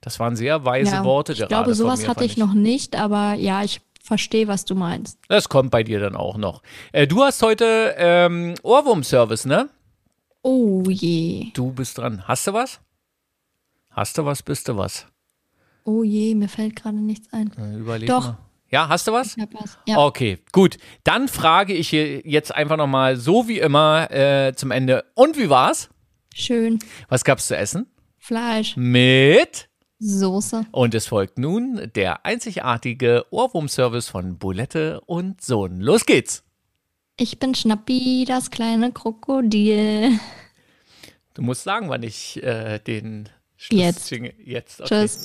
Das waren sehr weise Ja, Worte ich glaube, sowas mir, hatte fand ich noch nicht, aber ja, ich verstehe, was du meinst. Das kommt bei dir dann auch noch. Äh, du hast heute ähm, Ohrwurm-Service, ne? Oh je. Du bist dran. Hast du was? Hast du was, bist du was? Oh je, mir fällt gerade nichts ein. Äh, überleg Doch. mal. Ja, hast du was? Ich hab was. Ja. Okay, gut. Dann frage ich hier jetzt einfach nochmal, so wie immer, äh, zum Ende. Und wie war's? Schön. Was gab's zu essen? Fleisch, Mit. Soße. Und es folgt nun der einzigartige Ohrwurm-Service von Bulette und Sohn. Los geht's. Ich bin Schnappi, das kleine Krokodil. Du musst sagen, wann ich äh, den Jetzt. Schluss Jetzt. Okay. Tschüss.